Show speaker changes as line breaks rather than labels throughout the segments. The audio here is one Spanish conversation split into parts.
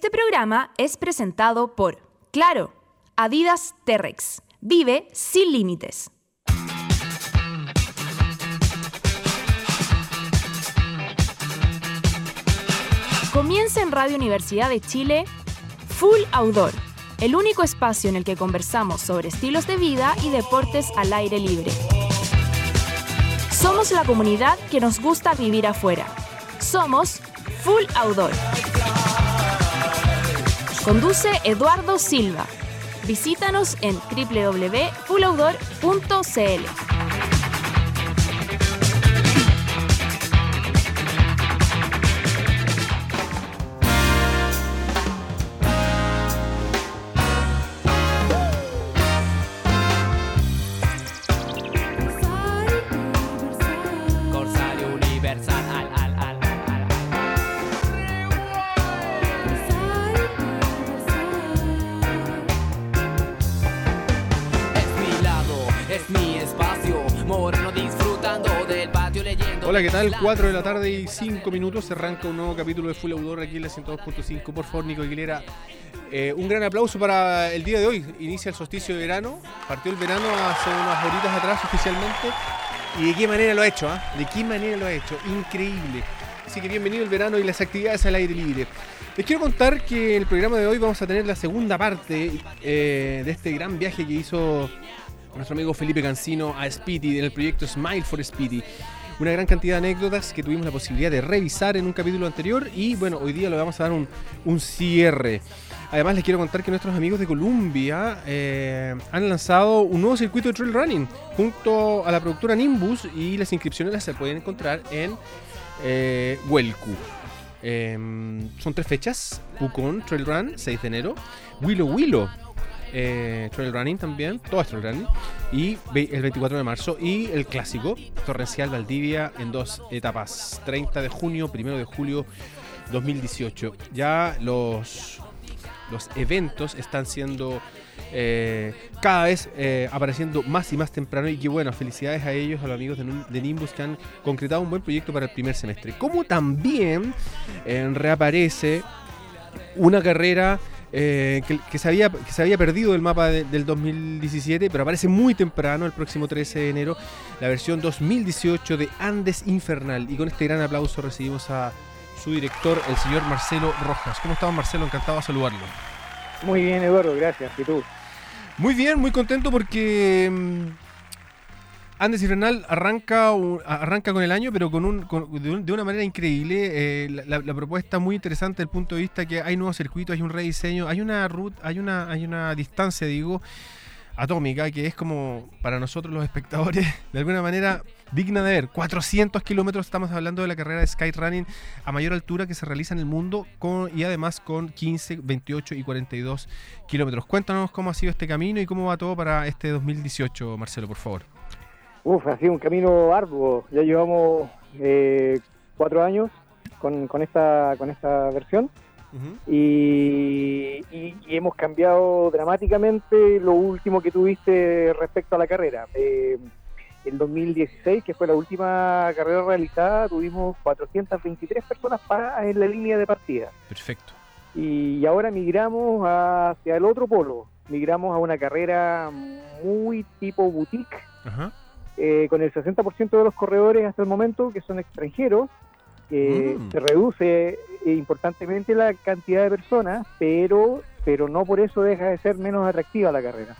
Este programa es presentado por Claro, Adidas T-Rex. Vive sin límites. Comienza en Radio Universidad de Chile Full Outdoor, el único espacio en el que conversamos sobre estilos de vida y deportes al aire libre. Somos la comunidad que nos gusta vivir afuera. Somos Full Outdoor. Conduce Eduardo Silva. Visítanos en www.fulloutdoor.cl.
leyendo.
Hola, ¿qué tal? 4 de la tarde y 5 minutos. Se arranca un nuevo capítulo de Full Outdoor aquí en la 102.5. Por favor, Nico Aguilera. eh, un gran aplauso para el día de hoy. Inicia el solsticio de verano. Partió el verano hace unas horitas atrás oficialmente. ¿Y de qué manera lo ha hecho? ah? ¿De qué manera lo ha hecho? Increíble. Así que bienvenido el verano y las actividades al aire libre. Les quiero contar que el programa de hoy vamos a tener la segunda parte eh, de este gran viaje que hizo nuestro amigo Felipe Cancino a Speedy en el proyecto Smile for Speedy. Una gran cantidad de anécdotas que tuvimos la posibilidad de revisar en un capítulo anterior y bueno, hoy día le vamos a dar un, un cierre. Además les quiero contar que nuestros amigos de Columbia eh, han lanzado un nuevo circuito de trail running junto a la productora Nimbus y las inscripciones las se pueden encontrar en eh. Em, son tres fechas: Pucón Trail Run, 6 de enero, Willow Willow eh, Trail Running también, todo es Trail Running, y el 24 de marzo, y el clásico Torrencial Valdivia en dos etapas: 30 de junio, 1 de julio 2018. Ya los, los eventos están siendo eh, cada vez eh, apareciendo más y más temprano y que bueno, felicidades a ellos, a los amigos de Nimbus que han concretado un buen proyecto para el primer semestre. Como también eh, reaparece una carrera eh, que, que se había, que se había perdido del mapa de- del 2017, pero aparece muy temprano, el próximo 13 de enero, la versión 2018 de Andes Infernal. Y con este gran aplauso recibimos a su director, el señor Marcelo Rojas. ¿Cómo estamos, Marcelo? Encantado de saludarlo.
Muy bien, Eduardo, gracias. ¿Y tú?
Muy bien, muy contento porque Andes Infernal arranca, un- arranca con el año, pero con un, con- de, un- de una manera increíble. eh, la propuesta muy interesante desde el punto de vista que hay nuevos circuitos, hay un rediseño, hay una ruta, hay una, hay una distancia, digo, atómica que es como para nosotros los espectadores de alguna manera digna de ver. 400 kilómetros, estamos hablando de la carrera de Skyrunning a mayor altura que se realiza en el mundo con, y además con 15, 28 y 42 kilómetros. Cuéntanos cómo ha sido este camino y cómo va todo para este 2018, Marcelo, por favor.
Uf, ha sido un camino arduo. Ya llevamos eh, cuatro años con, con esta, con esta versión y, y- y hemos cambiado dramáticamente lo último que tuviste respecto a la carrera. Eh, el 2016, que fue la última carrera realizada, tuvimos 423 personas paradas en la línea de partida.
Perfecto.
y ahora migramos hacia el otro polo. Migramos a una carrera muy tipo boutique,
Ajá.
Eh, con el 60% de los corredores hasta el momento que son extranjeros. Eh,
Mm.
Se reduce eh, importantemente la cantidad de personas, pero, pero no por eso deja de ser menos atractiva la carrera.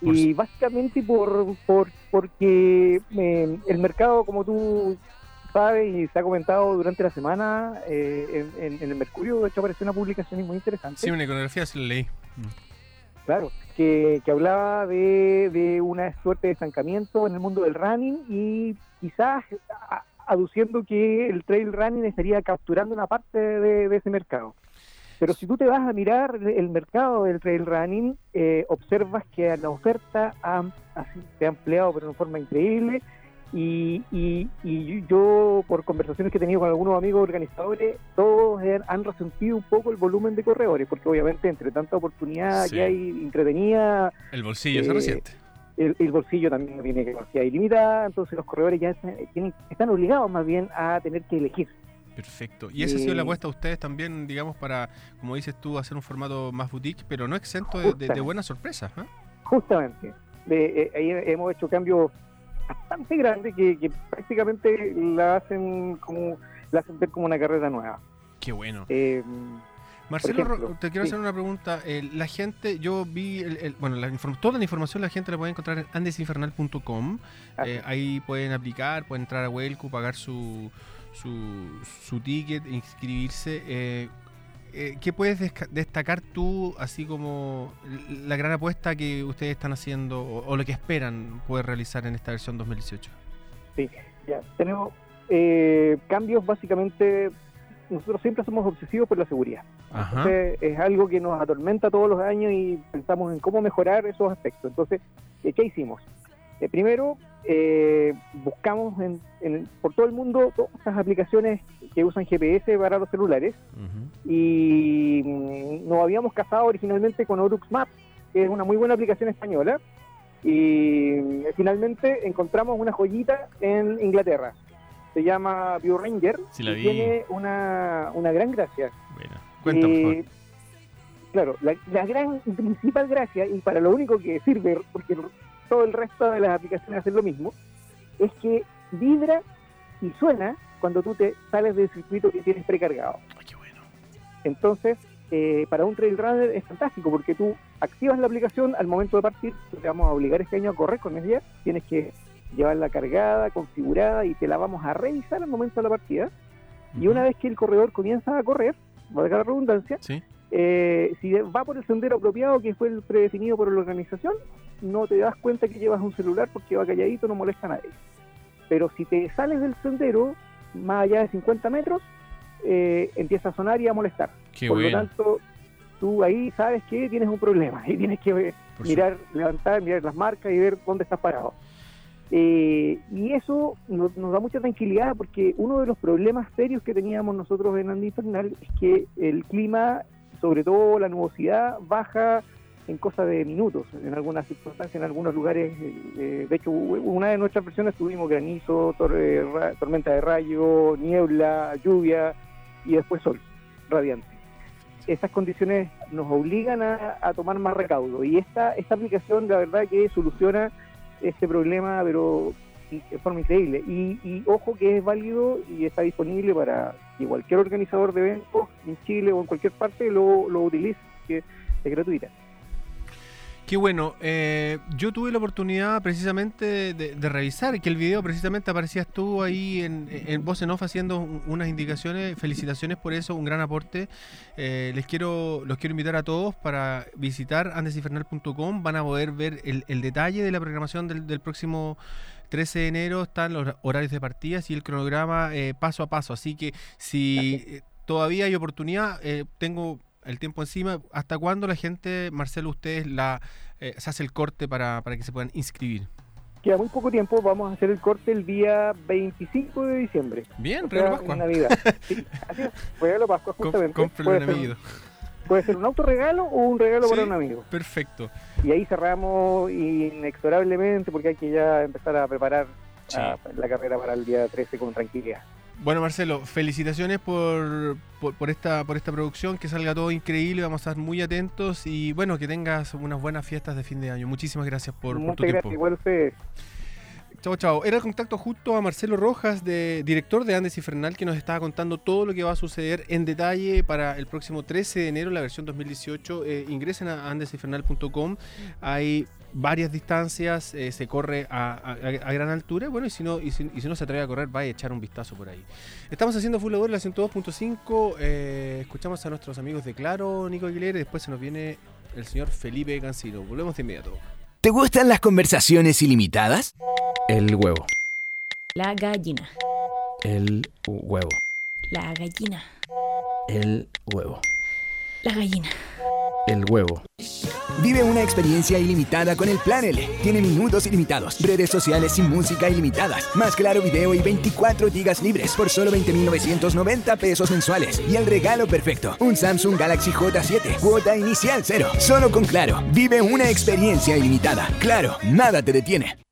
Por
Y
si-
básicamente por, por porque eh, el mercado, como tú sabes y se ha comentado durante la semana, eh, en, en- en el Mercurio, de hecho apareció una publicación muy interesante.
Sí, una iconografía sí la leí.
Claro, que, que hablaba de, de una suerte de estancamiento en el mundo del running y quizás aduciendo que el trail running estaría capturando una parte de, ese mercado. Pero si tú te vas a mirar el mercado del trail running, eh, observas que la oferta ha, así, se ha ampliado de una forma increíble y, y, y yo, por conversaciones que he tenido con algunos amigos organizadores, todos han- resentido un poco el volumen de corredores, porque obviamente entre tanta oportunidad
Sí.
que hay entretenida,
El bolsillo se
Eh,
resiente.
el, el bolsillo también tiene capacidad ilimitada, entonces los corredores ya están, tienen- están obligados más bien a tener que elegir.
Perfecto. Y esa ha sido la
Y-
apuesta de ustedes también, digamos, para, como dices tú, hacer un formato más boutique, pero no exento de, de- de
Justamente.
buenas sorpresas.
Justamente. De- eh, ahí hemos hecho cambios bastante grandes que, que prácticamente la hacen como la hacen ver como una carrera nueva.
Qué bueno.
Eh,
Marcelo,
ejemplo,
te quiero
sí.
hacer una pregunta. Eh, la gente, yo vi, el- el- bueno, la toda la información la gente la puede encontrar en andesinfernal.com. Eh, ahí pueden aplicar, pueden entrar a Welcu, pagar su, su, su ticket, inscribirse. Eh, ¿Qué puedes destacar tú, así como la gran apuesta que ustedes están haciendo o, o lo que esperan poder realizar en esta versión 2018?
Ya, tenemos eh, cambios básicamente. Nosotros siempre somos obsesivos por la seguridad.
Ajá.
Entonces, es algo que nos atormenta todos los años y pensamos en cómo mejorar esos aspectos. Entonces, ¿qué hicimos? Eh, primero, eh, buscamos en- en- por todo el mundo todas estas aplicaciones que usan GPS para los celulares y mm, nos habíamos casado originalmente con Orux Maps, que es una muy buena aplicación española, y mm, finalmente encontramos una joyita en Inglaterra. Se llama View Ranger
Sí, la
y
vi.
tiene una, una gran gracia.
Bueno, cuenta, por favor.
Eh, Claro, la, la gran principal gracia, y para lo único que sirve, porque todo el resto de las aplicaciones hacen lo mismo, es que vibra y suena cuando tú te sales del circuito que tienes precargado.
Ay, qué bueno.
Entonces, eh, para un trail runner es fantástico porque tú activas la aplicación al momento de partir, te vamos a obligar este año a correr con ella, tienes que llevarla cargada, configurada y te la vamos a revisar al momento de la partida. Y una vez que el corredor comienza a correr, valga la redundancia,
Sí.
eh, si va por el sendero apropiado que fue el predefinido por la organización, no te das cuenta que llevas un celular porque va calladito, no molesta a nadie. Pero si te sales del sendero, más allá de 50 metros, eh, empieza a sonar y a molestar.
Qué
por lo tanto, tú ahí sabes que tienes un problema y tienes que
Por
mirar, levantar, mirar las marcas y ver dónde estás parado. Eh, y eso nos, nos da mucha tranquilidad porque uno de los problemas serios que teníamos nosotros en Andy Infernal es que el clima, sobre todo la nubosidad, baja en cosa de minutos, en algunas circunstancias, en algunos lugares. eh, de hecho, una de nuestras versiones tuvimos granizo, tor- eh, tormenta de rayo, niebla, lluvia y después sol radiante. Esas condiciones nos obligan a, tomar más recaudo y esta, esta aplicación la verdad que soluciona este problema pero de forma increíble y, y ojo que es válido y está disponible para que cualquier organizador de eventos en Chile o en cualquier parte lo, lo utilice que es gratuita
Qué bueno. eh, yo tuve la oportunidad precisamente de, revisar que el video precisamente aparecías tú ahí en, en voz en off haciendo un- unas indicaciones. Felicitaciones por eso, un gran aporte. Eh, les quiero, los quiero invitar a todos para visitar andesifernal.com. Van a poder ver el, detalle de la programación del, próximo 13 de enero. Están los horarios de partidas y el cronograma eh, paso a paso. Así que si todavía hay oportunidad, tengo el tiempo encima. ¿Hasta cuándo la gente, Marcelo, ustedes la eh, se hace el corte para, para que se puedan inscribir?
queda muy poco tiempo vamos a hacer el corte el día 25 de diciembre
Bien,
o
regalo Pascua.
en Navidad sí, así es, regalo Pascua justamente puede,
un
ser,
amigo.
puede ser un autorregalo o un regalo para un amigo
Perfecto.
y ahí cerramos inexorablemente porque hay que ya empezar a preparar
Sí.
ah, la carrera para el día 13 con tranquilidad.
Bueno, Marcelo, felicitaciones por, por, por esta, por esta producción, que salga todo increíble, vamos a estar muy atentos y bueno, que tengas unas buenas fiestas de fin de año. Muchísimas gracias por, por
Muchas
tu
gracias,
tiempo.
igual.
Chao, chao. Era el contacto justo a Marcelo Rojas, de, director de Andes Infernal, que nos estaba contando todo lo que va a suceder en detalle para el próximo 13 de enero, la versión 2018. Eh, ingresen a andesinfernal.com. Hay varias distancias, eh, se corre a, a- a gran altura. Bueno, y si, no, y, si, y si no se atreve a correr, vaya a echar un vistazo por ahí. Estamos haciendo Full Labor en la 102.5. eh, escuchamos a nuestros amigos de Claro, Nico Aguilera, y después se nos viene el señor Felipe Cancino. Volvemos de inmediato.
¿Te gustan las conversaciones ilimitadas?
El huevo.
La gallina.
El huevo.
La gallina.
El huevo.
La gallina.
El huevo.
Vive una experiencia ilimitada con el Plan L. Tiene minutos ilimitados, redes sociales y música ilimitadas, más claro video y 24 gigas libres por solo 20.990 pesos mensuales. Y el regalo perfecto, un Samsung Galaxy J7, cuota inicial cero. Solo con Claro, vive una experiencia ilimitada. Claro, nada te detiene.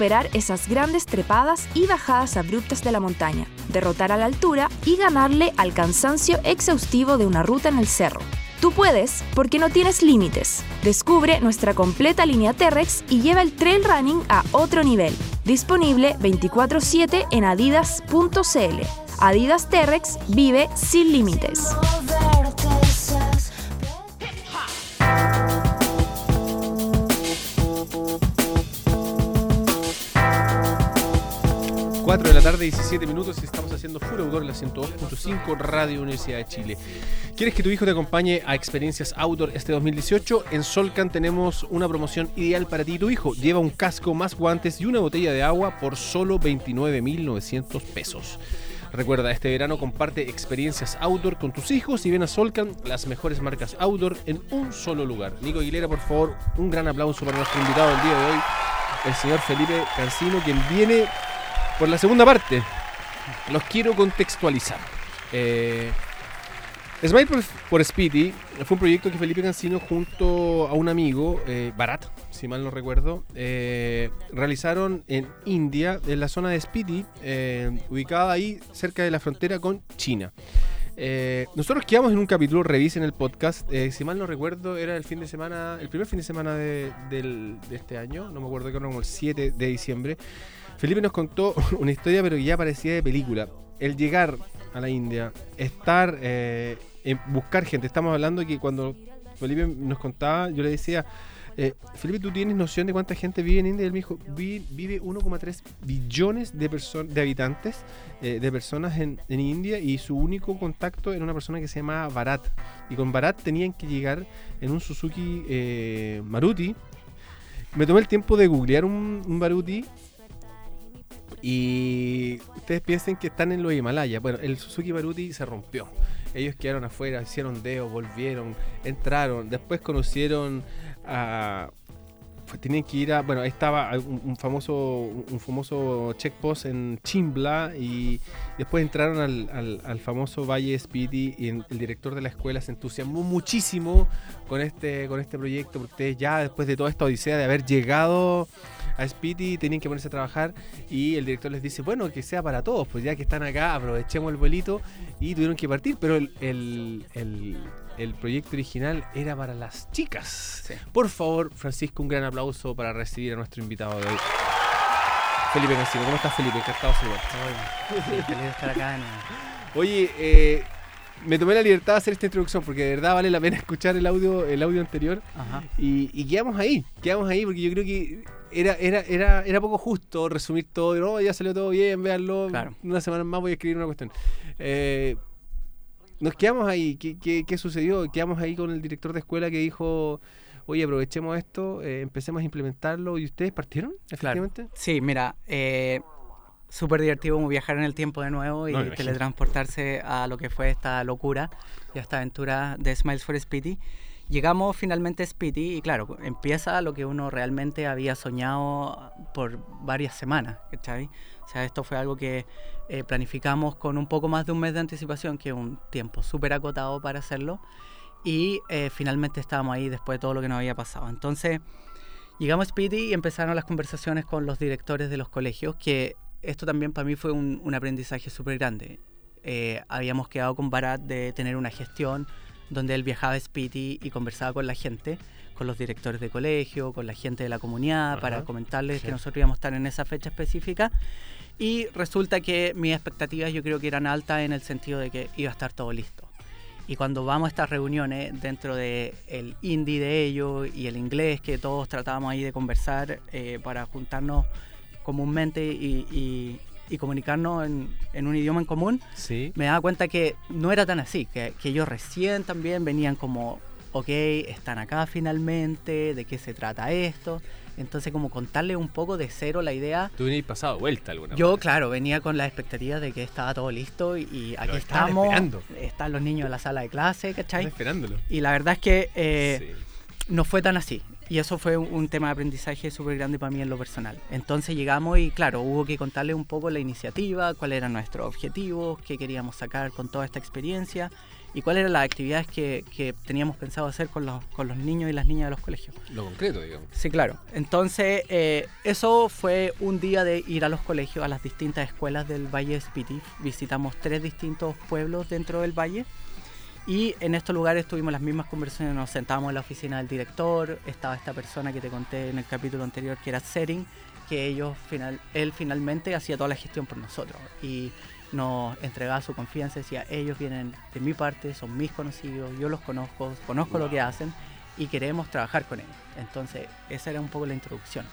Superar esas grandes trepadas y bajadas abruptas de la montaña, derrotar a la altura y ganarle al cansancio exhaustivo de una ruta en el cerro. Tú puedes porque no tienes límites. Descubre nuestra completa línea T-Rex y lleva el trail running a otro nivel. Disponible 24/7 en adidas.cl. Adidas T-Rex vive sin límites.
Tarde, 17 minutos y estamos haciendo Full Outdoor en la 102.5 Radio Universidad de Chile. ¿Quieres que tu hijo te acompañe a experiencias outdoor este 2018? En Solcan tenemos una promoción ideal para ti y tu hijo. Lleva un casco, más guantes y una botella de agua por solo 29.900 pesos. Recuerda, este verano comparte experiencias outdoor con tus hijos y ven a Solcan, las mejores marcas outdoor en un solo lugar. Nico Aguilera, por favor, un gran aplauso para nuestro invitado del día de hoy, el señor Felipe Cancino, quien viene por la segunda parte. Los quiero contextualizar. Eh, Smile por, por Speedy fue un proyecto que Felipe Cancino junto a un amigo, eh, Barat, si mal no recuerdo, eh, realizaron en India, en la zona de Speedy, eh, ubicada ahí cerca de la frontera con China. Eh, nosotros quedamos en un capítulo, revisen el podcast, eh, si mal no recuerdo, era el fin de semana, el primer fin de semana de, del- de este año, no me acuerdo que era como el 7 de diciembre. Felipe nos contó una historia, pero que ya parecía de película. El llegar a la India, estar, eh, en buscar gente. Estamos hablando que cuando Felipe nos contaba, yo le decía, eh, Felipe, ¿tú tienes noción de cuánta gente vive en India? Y él me dijo, "Vi- vive 1,3 billones de, de habitantes, eh, de personas en, India, y su único contacto era una persona que se llamaba Bharat. Y con Bharat tenían que llegar en un Suzuki Maruti. Me tomé el tiempo de googlear un, un Maruti y ustedes piensen que están en los Himalayas. Bueno, el Suzuki Maruti se rompió. Ellos quedaron afuera, hicieron dedos, volvieron, entraron. Después conocieron a. fue- Tenían que ir a. Bueno, estaba un, famoso un famoso checkpost en Chimbla y después entraron al, al- al famoso Valle Speedy y el director de la escuela se entusiasmó muchísimo con este, con este proyecto porque ustedes ya después de toda esta odisea de haber llegado a Speedy tenían que ponerse a trabajar y el director les dice, bueno, que sea para todos, pues ya que están acá, aprovechemos el vuelito y tuvieron que partir, pero el, el- el- el proyecto original era para las chicas. Por favor, Francisco, un gran aplauso para recibir a nuestro invitado de hoy. Felipe Cancino, ¿cómo estás Felipe? Encantado de
feliz de estar acá. en-
Oye, eh, me tomé la libertad de hacer esta introducción porque de verdad vale la pena escuchar el audio, el audio anterior
Ajá.
y, y quedamos ahí, quedamos ahí porque yo creo que era, era, era, era poco justo resumir todo, no, ya salió todo bien, véanlo,
Claro.
una semana más voy a escribir una cuestión. Eh, nos quedamos ahí, ¿Qué, qué, qué sucedió? Quedamos ahí con el director de escuela que dijo, oye, aprovechemos esto, eh, empecemos a implementarlo y ustedes partieron,
Claro.
efectivamente.
Sí, mira, eh, súper divertido como viajar en el tiempo de nuevo y
No,
teletransportarse a lo que fue esta locura y esta aventura de Smiles for Speedy. Llegamos finalmente a Speedy y claro, empieza lo que uno realmente había soñado por varias semanas, ¿cachai? O sea, esto fue algo que eh, planificamos con un poco más de un mes de anticipación, que es un tiempo súper acotado para hacerlo. Y eh, finalmente estábamos ahí después de todo lo que nos había pasado. Entonces, llegamos a Speedy y empezaron las conversaciones con los directores de los colegios, que esto también para mí fue un, un aprendizaje súper grande. Eh, habíamos quedado con Barat de tener una gestión donde él viajaba a Speedy y conversaba con la gente, con los directores de colegio, con la gente de la comunidad,
Ajá,
para comentarles
sí.
que nosotros íbamos a estar en esa fecha específica. Y resulta que mis expectativas yo creo que eran altas en el sentido de que iba a estar todo listo. Y cuando vamos a estas reuniones dentro del el indie de ellos y el inglés que todos tratábamos ahí de conversar eh, para juntarnos comúnmente y, y- y comunicarnos en, en un idioma en común,
Sí.
me daba cuenta que no era tan así, que, que ellos recién también venían como, ok, están acá finalmente, de qué se trata esto. Entonces como contarle un poco de cero la idea.
Tú venías pasado vuelta alguna
Yo,
manera.
claro, venía con la expectativa de que estaba todo listo y, y aquí estamos.
esperando.
Están los niños en la sala de clase, ¿cachai?
esperándolo.
Y la verdad es que eh,
Sí.
no fue tan así. Y eso fue un, tema de aprendizaje súper grande para mí en lo personal. Entonces llegamos y claro, hubo que contarle un poco la iniciativa, cuáles eran nuestros objetivos, qué queríamos sacar con toda esta experiencia y cuáles eran las actividades que, que teníamos pensado hacer con los, con los niños y las niñas de los colegios.
Lo concreto, digamos.
Sí, claro. Entonces, eh, eso fue un día de ir a los colegios, a las distintas escuelas del Valle de Spiti. Visitamos tres distintos pueblos dentro del valle. Y en estos lugares tuvimos las mismas conversaciones, nos sentábamos en la oficina del director, estaba esta persona que te conté en el capítulo anterior, que era Sering, que ellos final, él finalmente hacía toda la gestión por nosotros. Y nos entregaba su confianza, decía, ellos vienen de mi parte, son mis conocidos, yo los conozco, conozco lo que hacen y queremos trabajar con ellos. Entonces, esa era un poco la introducción.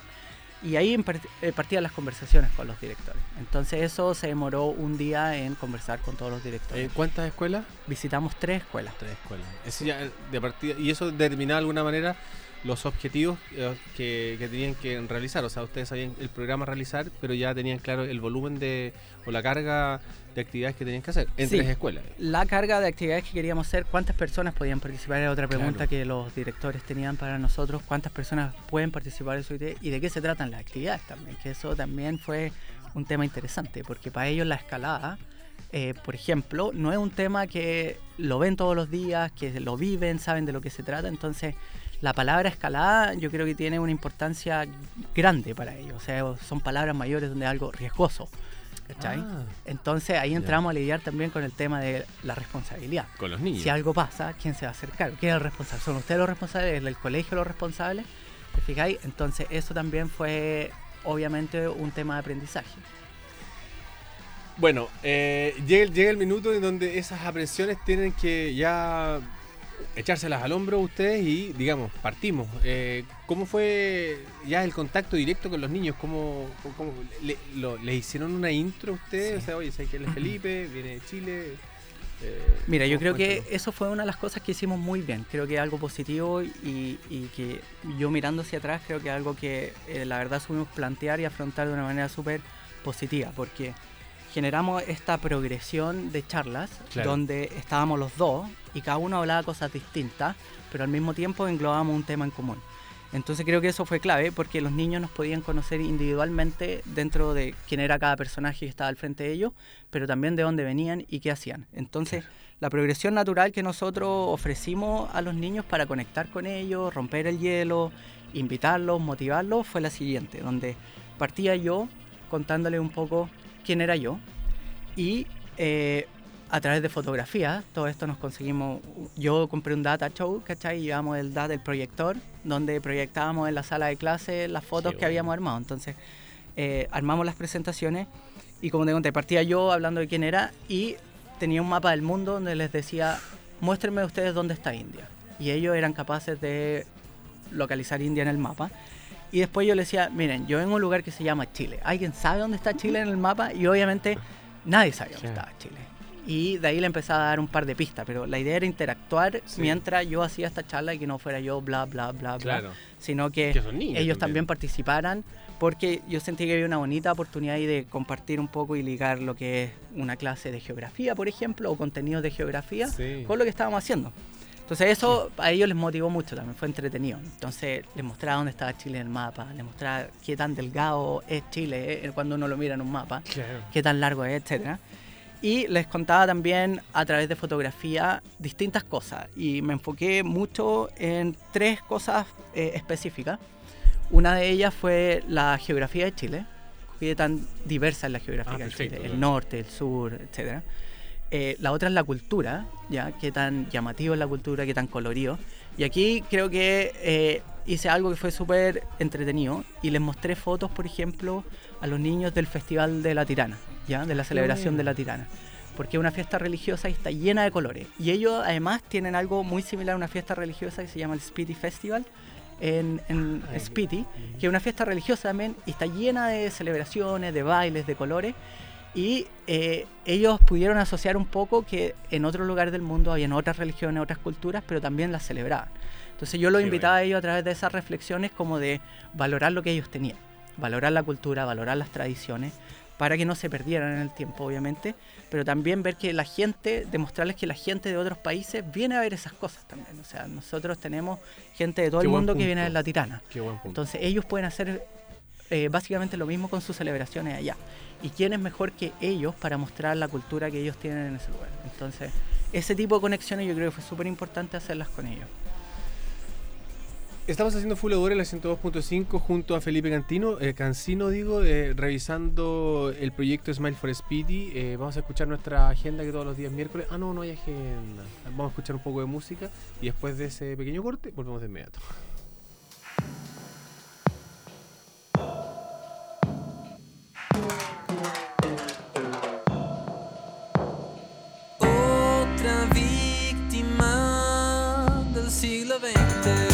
Y ahí eh, partían las conversaciones con los directores. Entonces, eso se demoró un día en conversar con todos los directores.
Eh, ¿Cuántas escuelas?
Visitamos tres escuelas.
Tres escuelas. Ya de partida, y eso determinaba de alguna manera los objetivos eh, que, que tenían que realizar. O sea, ustedes sabían el programa a realizar, pero ya tenían claro el volumen de o la carga de actividades que tenían que hacer en
Sí.
tres escuelas.
La carga de actividades que queríamos hacer, ¿cuántas personas podían participar? Era otra pregunta
Claro.
que los directores tenían para nosotros. ¿Cuántas personas pueden participar en eso? y de- y de qué se tratan las actividades también? Que eso también fue un tema interesante, porque para ellos la escalada, eh, por ejemplo, no es un tema que lo ven todos los días, que lo viven, saben de lo que se trata. Entonces, la palabra escalada yo creo que tiene una importancia grande para ellos. O sea, son palabras mayores donde es algo riesgoso. ¿cachai?
Ah,
Entonces ahí
Ya.
entramos a lidiar también con el tema de la responsabilidad.
con los niños.
Si algo pasa, ¿quién se va a hacer cargo? ¿Quién es el responsable? ¿Son ustedes los responsables? ¿Es el colegio los responsables? ¿Te fijáis? Entonces eso también fue obviamente un tema de aprendizaje.
Bueno, eh, llega el minuto en donde esas aprensiones tienen que ya echárselas al hombro ustedes y, digamos, partimos. Eh, ¿Cómo fue ya el contacto directo con los niños? ¿Cómo, cómo- le, lo- ¿Les hicieron una intro a ustedes? O sea, oye, ¿sabes que él es Felipe? Viene de Chile. Eh,
Mira, yo
¿cómo-
creo que eso fue una de las cosas que hicimos muy bien. Creo que es algo positivo y, y que yo mirando hacia atrás creo que es algo que eh, la verdad supimos plantear y afrontar de una manera súper positiva porque generamos esta progresión de charlas
Claro.
donde estábamos los dos y cada uno hablaba cosas distintas, pero al mismo tiempo englobábamos un tema en común. Entonces creo que eso fue clave porque los niños nos podían conocer individualmente dentro de quién era cada personaje que estaba al frente de ellos, pero también de dónde venían y qué hacían. Entonces la progresión natural que nosotros ofrecimos a los niños para conectar con ellos, romper el hielo, invitarlos, motivarlos, fue la siguiente, donde partía yo contándole un poco quién era yo y eh, a través de fotografías, todo esto nos conseguimos, yo compré un data show, ¿cachai? Y llevamos el data, el proyector, donde proyectábamos en la sala de clase las fotos
Qué
que habíamos armado. Entonces, eh, armamos las presentaciones y como te conté, partía yo hablando de quién era y tenía un mapa del mundo donde les decía, muéstrenme ustedes dónde está India. Y ellos eran capaces de localizar India en el mapa. Y después yo les decía, miren, yo vengo a un lugar que se llama Chile. ¿Alguien sabe dónde está Chile en el mapa? Y obviamente nadie sabía dónde estaba Chile. Y de ahí le empezaba a dar un par de pistas, pero la idea era interactuar
Sí.
mientras yo hacía esta charla y que no fuera yo bla, bla, bla, bla,
Claro.
sino que,
Que
ellos
también.
también participaran porque yo sentí que había una bonita oportunidad ahí de compartir un poco y ligar lo que es una clase de geografía, por ejemplo, o contenidos de geografía
Sí.
con lo que estábamos haciendo. Entonces eso a ellos les motivó mucho también, fue entretenido. Entonces les mostraba dónde estaba Chile en el mapa, les mostraba qué tan delgado es Chile eh, cuando uno lo mira en un mapa,
Claro.
qué tan largo es, etcétera. Y les contaba también a través de fotografía distintas cosas y me enfoqué mucho en tres cosas eh, específicas. Una de ellas fue la geografía de Chile, qué tan diversa es la geografía
Ah,
de Chile, el norte, el sur, etcétera. Eh, la otra es la cultura, ya qué tan llamativo es la cultura, qué tan colorido. Y aquí creo que eh, hice algo que fue súper entretenido y les mostré fotos, por ejemplo, a los niños del Festival de la Tirana, ya de la celebración de la Tirana. Porque es una fiesta religiosa y está llena de colores. Y ellos además tienen algo muy similar a una fiesta religiosa que se llama el Spiti Festival en, en Spiti, que es una fiesta religiosa también y está llena de celebraciones, de bailes, de colores. Y eh, ellos pudieron asociar un poco que en otros lugares del mundo habían otras religiones, otras culturas, pero también las celebraban. Entonces yo los
Qué
invitaba a ellos a través de esas reflexiones como de valorar lo que ellos tenían, valorar la cultura, valorar las tradiciones, para que no se perdieran en el tiempo, obviamente, pero también ver que la gente, demostrarles que la gente de otros países viene a ver esas cosas también. O sea, nosotros tenemos gente de todo
Qué
el mundo que viene a ver la tirana. Entonces ellos pueden hacer eh, básicamente lo mismo con sus celebraciones allá. ¿Y quién es mejor que ellos para mostrar la cultura que ellos tienen en ese lugar? Entonces, ese tipo de conexiones yo creo que fue súper importante hacerlas con ellos.
Estamos haciendo Full Audora en la 102.5 junto a Felipe Cantino, eh, Cancino, digo, eh, revisando el proyecto Smile for Speedy. Eh, vamos a escuchar nuestra agenda que todos los días miércoles. Ah, no, no hay agenda. Vamos a escuchar un poco de música y después de ese pequeño corte volvemos de inmediato.
Siglo XX.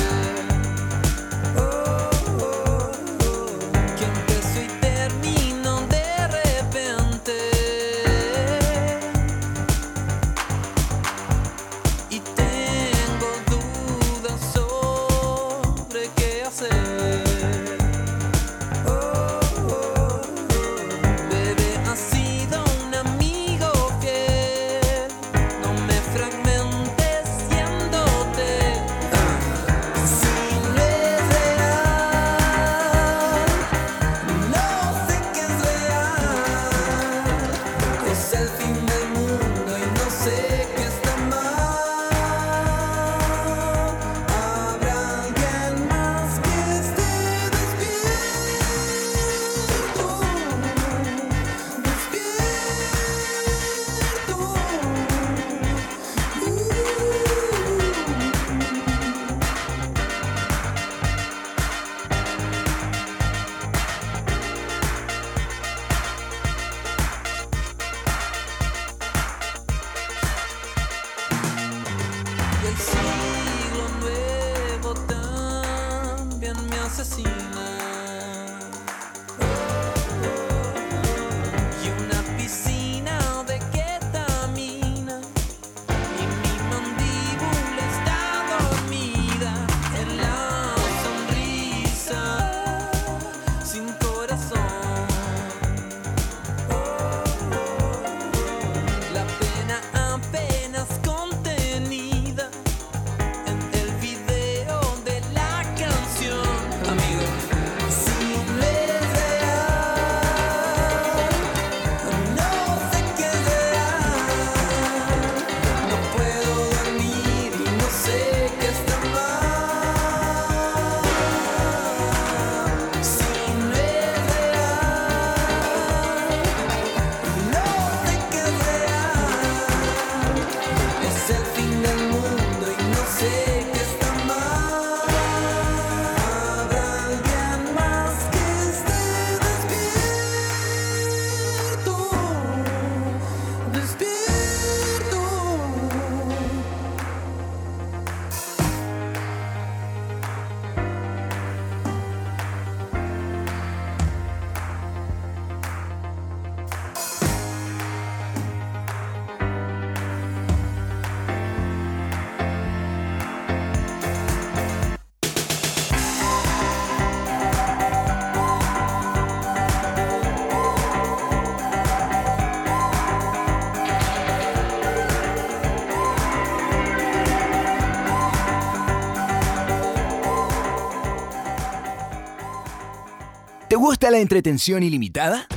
Gusta la entretención ilimitada?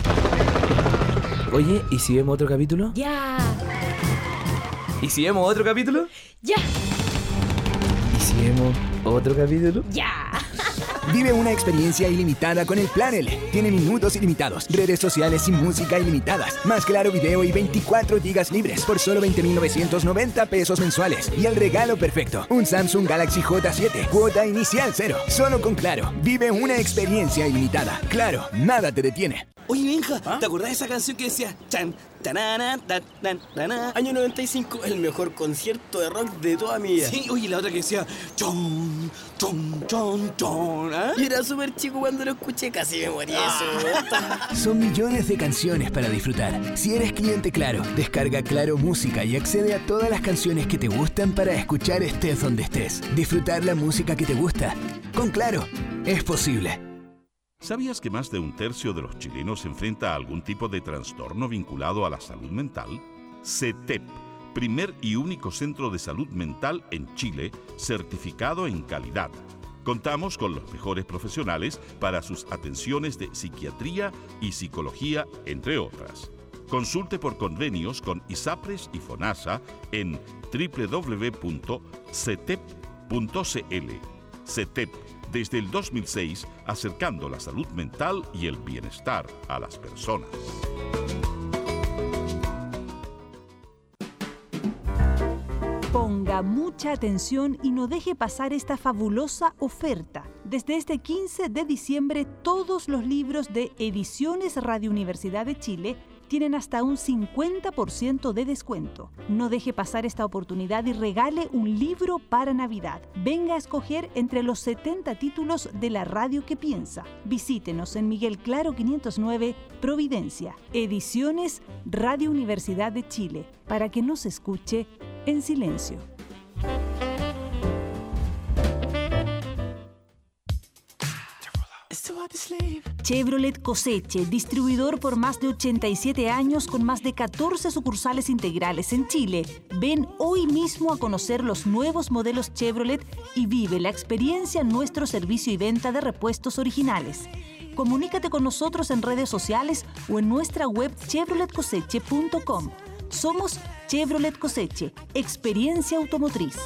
Oye, ¿y si vemos otro capítulo?
Ya.
¿Y si vemos otro capítulo?
Ya.
¿Y si vemos otro capítulo?
Ya.
Vive una experiencia ilimitada con el Plan L. Tiene minutos ilimitados, redes sociales y música ilimitadas, más claro video y 24 gigas libres por solo 20.990 pesos mensuales. Y el regalo perfecto, un Samsung Galaxy J7, cuota inicial cero. Solo con Claro, vive una experiencia ilimitada. Claro, nada te detiene.
Oye, Benja, ¿te acordás de esa canción que decía chan, tanana, tan, tan, tana? Año 95, el mejor concierto de rock de toda mi vida. Sí, oye, la otra que decía chon, chon, chon, chon, ¿ah? Y era súper chico cuando lo escuché, casi me morí eso.
Son millones de canciones para disfrutar. Si eres cliente Claro, descarga Claro Música y accede a todas las canciones que te gustan para escuchar estés donde estés. Disfrutar la música que te gusta. Con Claro, es posible.
¿Sabías que más de un tercio de los chilenos enfrenta algún tipo de trastorno vinculado a la salud mental? CETEP, primer y único centro de salud mental en Chile, certificado en calidad. Contamos con los mejores profesionales para sus atenciones de psiquiatría y psicología, entre otras. Consulte por convenios con ISAPRES y FONASA en www.cetep.cl. CETEP, desde el 2006, acercando la salud mental y el bienestar a las personas.
Ponga mucha atención y no deje pasar esta fabulosa oferta. Desde este 15 de diciembre, todos los libros de Ediciones Radio Universidad de Chile tienen hasta un 50% de descuento. No deje pasar esta oportunidad y regale un libro para Navidad. Venga a escoger entre los 70 títulos de la radio que piensa. Visítenos en Miguel Claro 509, Providencia. Ediciones Radio Universidad de Chile, para que nos escuche en silencio. Chevrolet Coseche, distribuidor por más de 87 años con más de 14 sucursales integrales en Chile. Ven hoy mismo a conocer los nuevos modelos Chevrolet y vive la experiencia en nuestro servicio y venta de repuestos originales. Comunícate con nosotros en redes sociales o en nuestra web chevroletcoseche.com. Somos Chevrolet Coseche, experiencia automotriz.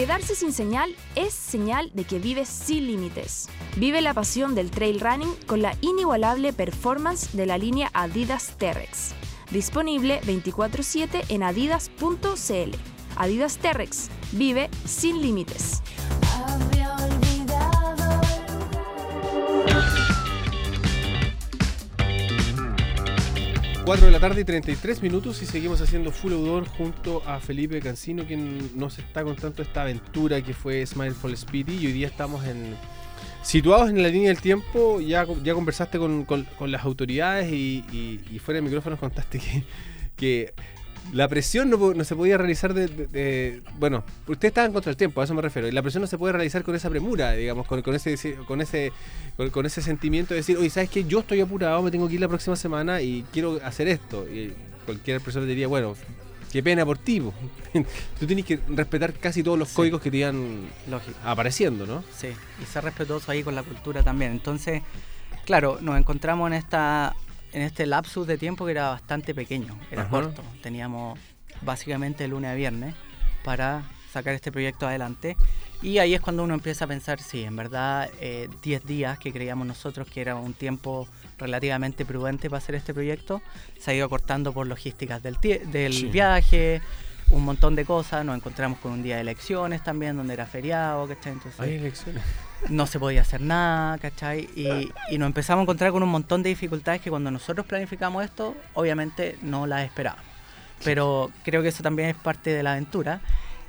Quedarse sin señal es señal de que vives sin límites. Vive la pasión del trail running con la inigualable performance de la línea Adidas T-Rex. Disponible 24/7 en adidas.cl. Adidas T-Rex. Vive sin límites.
4 de la tarde y 33 minutos y seguimos haciendo Full Outdoor junto a Felipe Cancino, quien nos está contando esta aventura que fue Smile for Speedy. Y hoy día estamos en situados en la línea del tiempo, ya, ya conversaste con, con- las autoridades y, y- y fuera de micrófonos contaste que la presión no, no se podía realizar de, de- de- Bueno, ustedes estaban contra el tiempo, a eso me refiero. Y la presión no se puede realizar con esa premura, digamos, con, con ese con ese con, con ese sentimiento de decir, oye, ¿sabes qué? Yo estoy apurado, me tengo que ir la próxima semana y quiero hacer esto. Y cualquier persona diría, bueno, qué pena por ti. po". Tú tienes que respetar casi todos los códigos que te iban
Lógico.
apareciendo, ¿no?
Sí, y ser respetuoso ahí con la cultura también. Entonces, claro, nos encontramos en esta en este lapsus de tiempo que era bastante pequeño, era
Ajá.
corto. Teníamos básicamente lunes a viernes para sacar este proyecto adelante. Y ahí es cuando uno empieza a pensar, sí, en verdad, eh, 10 días que creíamos nosotros que era un tiempo relativamente prudente para hacer este proyecto, se ha ido cortando por logísticas del, del
Sí.
viaje, un montón de cosas. Nos encontramos con un día de elecciones también, donde era feriado, ¿cachai? Entonces,
Hay elecciones.
no se podía hacer nada, ¿cachai? Y, y nos empezamos a encontrar con un montón de dificultades que cuando nosotros planificamos esto, obviamente no las esperábamos. Pero creo que eso también es parte de la aventura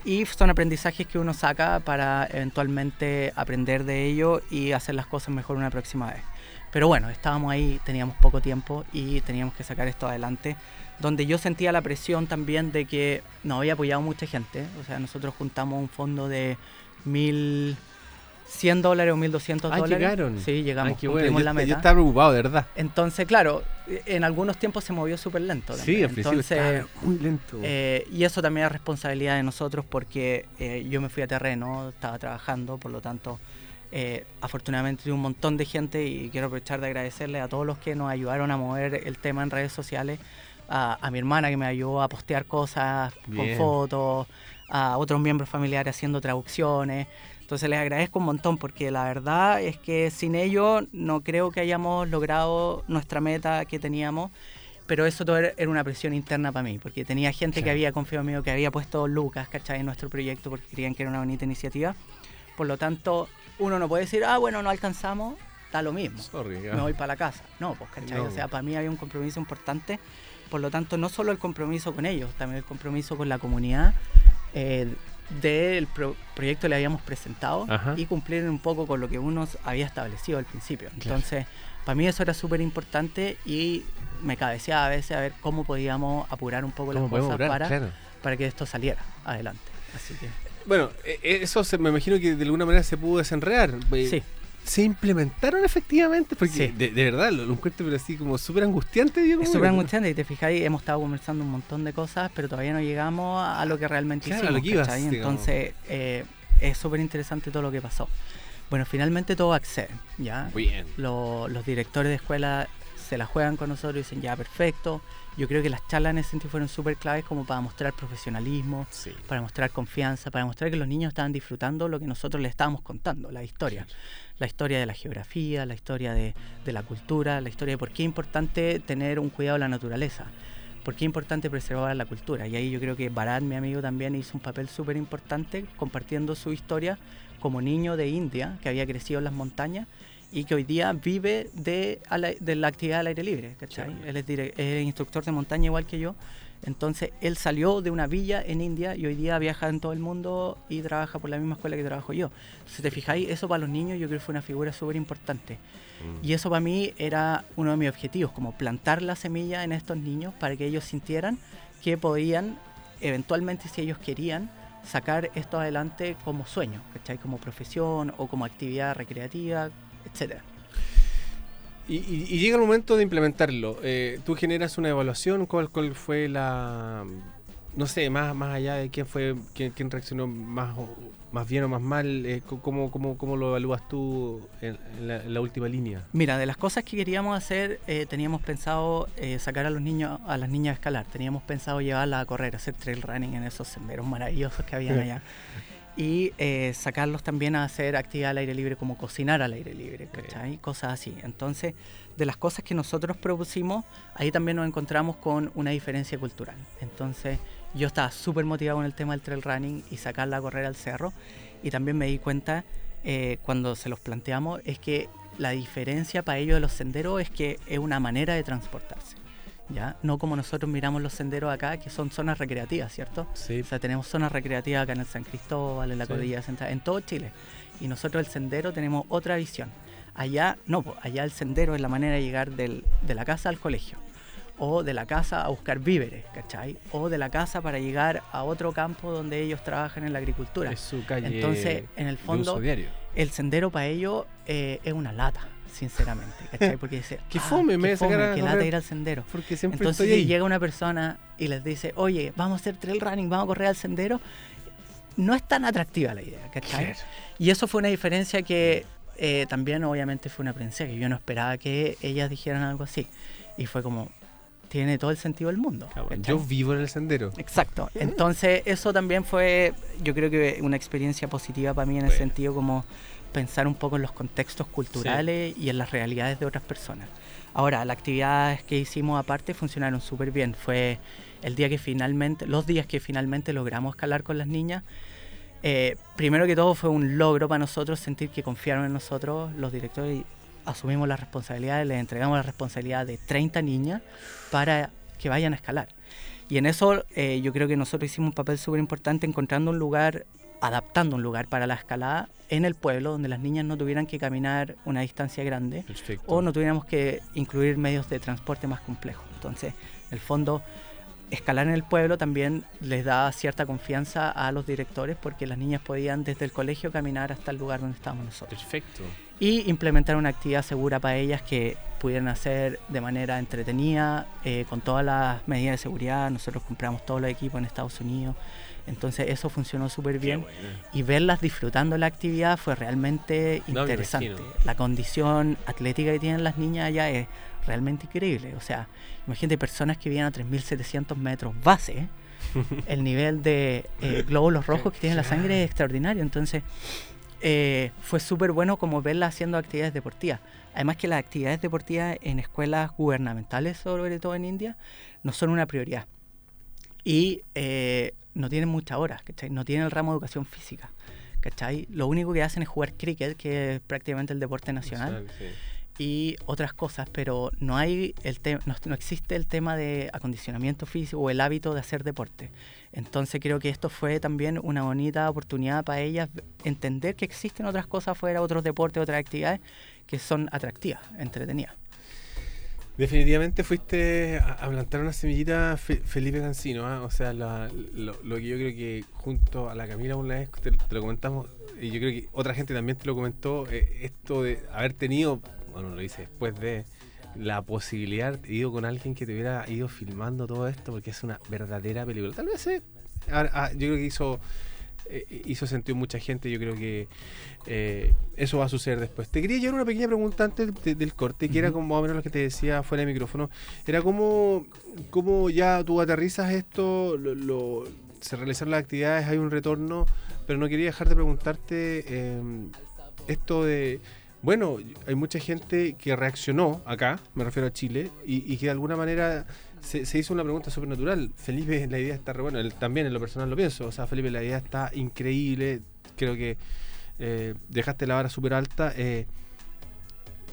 y son aprendizajes que uno saca para eventualmente aprender de ello y hacer las cosas mejor una próxima vez. Pero bueno, estábamos ahí, teníamos poco tiempo y teníamos que sacar esto adelante, donde yo sentía la presión también de que nos había apoyado mucha gente, o sea, nosotros juntamos un fondo de mil... 100 dólares o 1200
Ah,
dólares.
llegaron.
Sí, llegamos,
Ay, qué bueno. Yo,
la meta.
yo estaba preocupado, de verdad.
Entonces, claro, en algunos tiempos se movió súper lento.
Sí,
también.
al principio
Entonces,
muy lento.
eh, y eso también es responsabilidad de nosotros porque eh, yo me fui a terreno, estaba trabajando, por lo tanto, eh, afortunadamente tuve un montón de gente y quiero aprovechar de agradecerle a todos los que nos ayudaron a mover el tema en redes sociales, a, a mi hermana que me ayudó a postear cosas
Bien.
con fotos, a otros miembros familiares haciendo traducciones. Entonces les agradezco un montón porque la verdad es que sin ello no creo que hayamos logrado nuestra meta que teníamos pero eso todo era una presión interna para mí, porque tenía gente que había confiado en mí, que había puesto lucas, ¿cachai? En nuestro proyecto porque creían que era una bonita iniciativa. Por lo tanto, uno no puede decir, ah, bueno, no alcanzamos, da lo mismo.
Sorry.
Me voy para la casa. No, pues, ¿cachai?
No.
O sea, para mí había un compromiso importante. Por lo tanto, no solo el compromiso con ellos, también el compromiso con la comunidad eh, del pro- proyecto que le habíamos presentado
Ajá.
y cumplir un poco con lo que uno había establecido al principio. Entonces, para mí eso era súper importante y me cabeceaba a veces a ver cómo podíamos apurar un poco las
¿Cómo podemos
cosas para,
Claro.
para que esto saliera adelante. Así que
Bueno, eh, eso se, me imagino que de alguna manera se pudo desenredar.
Sí.
¿Se implementaron efectivamente? Porque
Sí.
de, de verdad lo, lo encuentro pero así como súper angustiante.
Es súper angustiante y te fijáis, hemos estado conversando un montón de cosas, pero todavía no llegamos a lo que realmente
Claro,
hicimos.
lo que ibas.
Entonces, eh, es súper interesante todo lo que pasó. Bueno, finalmente todos acceden, ¿ya?
Bien.
Lo- los directores de escuela se la juegan con nosotros y dicen, ya, perfecto. Yo creo que las charlas en ese sentido fueron súper claves como para mostrar profesionalismo,
Sí.
para mostrar confianza, para mostrar que los niños estaban disfrutando lo que nosotros les estábamos contando, la historia. La historia de la geografía, la historia de, de la cultura, la historia de por qué es importante tener un cuidado de la naturaleza, por qué es importante preservar la cultura. Y ahí yo creo que Barat, mi amigo, también hizo un papel súper importante compartiendo su historia como niño de India que había crecido en las montañas y que hoy día vive de, la- de la actividad al aire libre. ¿cachai? Él es, dire- es instructor de montaña igual que yo. Entonces él salió de una villa en India y hoy día viaja en todo el mundo y trabaja por la misma escuela que trabajo yo. Si te fijáis, eso para los niños yo creo que fue una figura súper importante. Y eso para mí era uno de mis objetivos, como plantar la semilla en estos niños para que ellos sintieran que podían, eventualmente si ellos querían, sacar esto adelante como sueño, ¿cachai? Como profesión o como actividad recreativa, etcétera.
Y, y- y llega el momento de implementarlo. Eh, tú generas una evaluación. ¿Cuál, cuál fue la. No sé, más, más allá de quién fue, quién, quién reaccionó más, o- más bien o más mal? eh, ¿cómo, cómo, ¿Cómo lo evalúas tú en, en la, en la última línea?
Mira, de las cosas que queríamos hacer, eh, teníamos pensado eh, sacar a los niños, a las niñas a escalar. Teníamos pensado llevarlas a correr, hacer trail running en esos senderos maravillosos que habían allá. Y eh, sacarlos también a hacer actividad al aire libre, como cocinar al aire libre, ¿cachai? Cosas así. Entonces, de las cosas que nosotros propusimos, ahí también nos encontramos con una diferencia cultural. Entonces, yo estaba súper motivado con el tema del trail running y sacarla a correr al cerro. Y también me di cuenta, eh, cuando se los planteamos, es que la diferencia para ellos de los senderos es que es una manera de transportarse. ¿Ya? No como nosotros miramos los senderos acá, que son zonas recreativas, ¿cierto?
Sí.
O sea, tenemos zonas recreativas acá en el San Cristóbal, en la
Sí.
Cordillera Central, en todo Chile. Y nosotros el sendero tenemos otra visión. Allá, no, allá el sendero es la manera de llegar del- de la casa al colegio. O de la casa a buscar víveres, ¿cachai? O de la casa para llegar a otro campo donde ellos trabajan en la agricultura.
Es su calle
Entonces, en el fondo, el sendero para ellos eh, es una lata, sinceramente, ¿cachai? Porque dice,
Qué
"Ah,
fome, me
fome,
a
qué lata
correr".
ir al sendero.
Porque siempre
Entonces,
estoy ahí.
llega una persona y les dice, oye, vamos a hacer trail running, vamos a correr al sendero, no es tan atractiva la idea, ¿cachai?
Claro.
Y eso fue una diferencia que eh, también obviamente fue una aprendizaje. Yo no esperaba que ellas dijeran algo así. Y fue como, tiene todo el sentido del mundo. ¿cachai?
Yo vivo en el sendero.
Exacto. Entonces, eso también fue, yo creo que una experiencia positiva para mí en el
Bueno.
sentido como pensar un poco en los contextos culturales y en las realidades de otras personas. Ahora, las actividades que hicimos aparte funcionaron súper bien. Fue el día que finalmente, los días que finalmente logramos escalar con las niñas. eh, primero que todo fue un logro para nosotros sentir que confiaron en nosotros los directores y asumimos las responsabilidades, les entregamos la responsabilidad de 30 niñas para que vayan a escalar. Y en eso eh, yo creo que nosotros hicimos un papel súper importante encontrando un lugar, adaptando un lugar para la escalada en el pueblo donde las niñas no tuvieran que caminar una distancia grande
Perfecto.
o no tuviéramos que incluir medios de transporte más complejos. Entonces, en el fondo, escalar en el pueblo también les da cierta confianza a los directores porque las niñas podían desde el colegio caminar hasta el lugar donde estábamos nosotros
Perfecto.
Y implementar una actividad segura para ellas que pudieran hacer de manera entretenida, eh, con todas las medidas de seguridad. Nosotros compramos todos los equipos en Estados Unidos, entonces eso funcionó súper bien. Y verlas disfrutando la actividad fue realmente
No,
interesante. La condición atlética que tienen las niñas allá es realmente increíble. O sea, imagínate personas que vienen a 3.700 metros base. El nivel de eh, glóbulos rojos que tiene la sangre es extraordinario. Entonces, eh, fue súper bueno como verla haciendo actividades deportivas. Además que las actividades deportivas en escuelas gubernamentales, sobre todo en India, no son una prioridad. Y eh, no tienen muchas horas, ¿cachai? No tienen el ramo de educación física, ¿cachai? Lo único que hacen es jugar cricket, que es prácticamente el deporte nacional y otras cosas, pero no hay el no, no existe el tema de acondicionamiento físico o el hábito de hacer deporte. Entonces creo que esto fue también una bonita oportunidad para ellas entender que existen otras cosas fuera, otros deportes, otras actividades que son atractivas, entretenidas.
Definitivamente fuiste a, plantar una semillita Fe- Felipe Cancino, ¿ah? o sea, lo, que yo creo que junto a la Camila una vez te, te lo comentamos, y yo creo que otra gente también te lo comentó, eh, esto de haber tenido, bueno, lo hice después de la posibilidad de ido con alguien que te hubiera ido filmando todo esto, porque es una verdadera película. Tal vez eh, ah, yo creo que hizo eh, hizo sentido mucha gente. Yo creo que eh, eso va a suceder después. Te quería llevar una pequeña pregunta antes de- del corte, que era como más o menos lo que te decía fuera de micrófono. Era como, como ya tú aterrizas esto, lo, lo- se realizaron las actividades, hay un retorno, pero no quería dejar de preguntarte eh, esto de. Bueno, hay mucha gente que reaccionó acá, me refiero a Chile, y, que de alguna manera se, hizo una pregunta súper natural. Felipe, la idea está re buena, él también en lo personal lo pienso. O sea, Felipe, la idea está increíble. Creo que eh, dejaste la vara súper alta. Eh,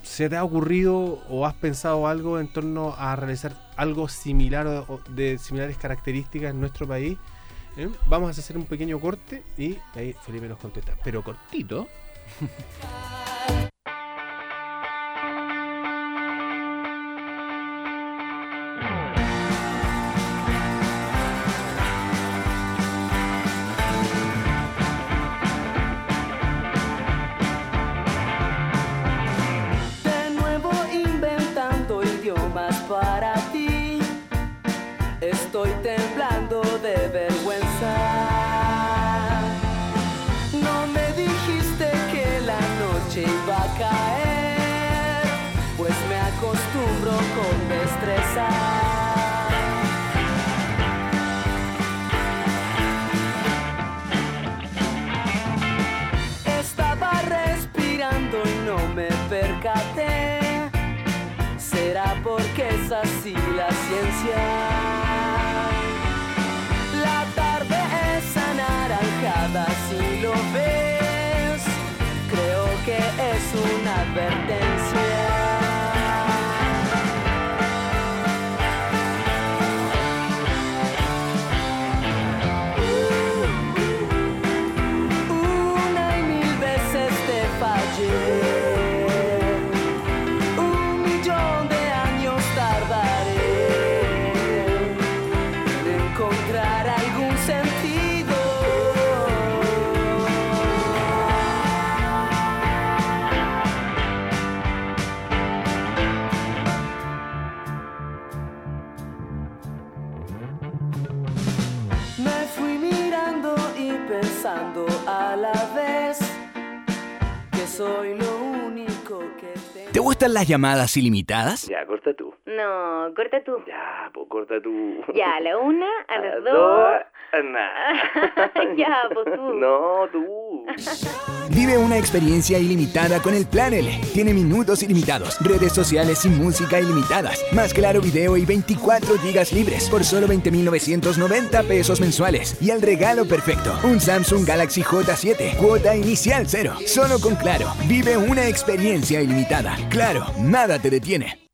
¿Se te ha ocurrido o has pensado algo en torno a realizar algo similar o de similares características en nuestro país? ¿Eh? Vamos a hacer un pequeño corte y ahí Felipe nos contesta. Pero cortito.
así la ciencia. La tarde es anaranjada si lo ves. Creo que es una advertencia. Soy lo único que tengo.
¿Te gustan las llamadas ilimitadas?
Ya, corta tú.
No, corta tú.
Ya, pues corta tú.
Ya, a la una, a las
dos.
dos.
Nah.
Ya, pues tú.
No, tú.
Vive una experiencia ilimitada con el Plan L. Tiene minutos ilimitados, redes sociales y música ilimitadas. Más claro video y 24 gigas libres por solo 20.990 pesos mensuales. Y el regalo perfecto, un Samsung Galaxy J7, cuota inicial cero. Solo con Claro, vive una experiencia ilimitada. Claro, nada te detiene.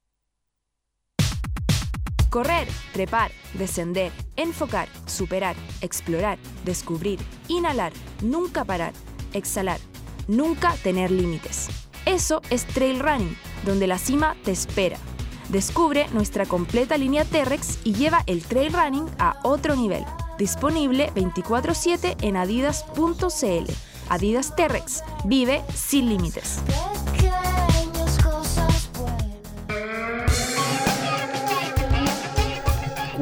Correr, trepar, descender, enfocar, superar, explorar, descubrir, inhalar, nunca parar, exhalar, nunca tener límites. Eso es trail running, donde la cima te espera. Descubre nuestra completa línea T-Rex y lleva el trail running a otro nivel. Disponible 24/7 en adidas.cl. Adidas T-Rex. Vive sin límites.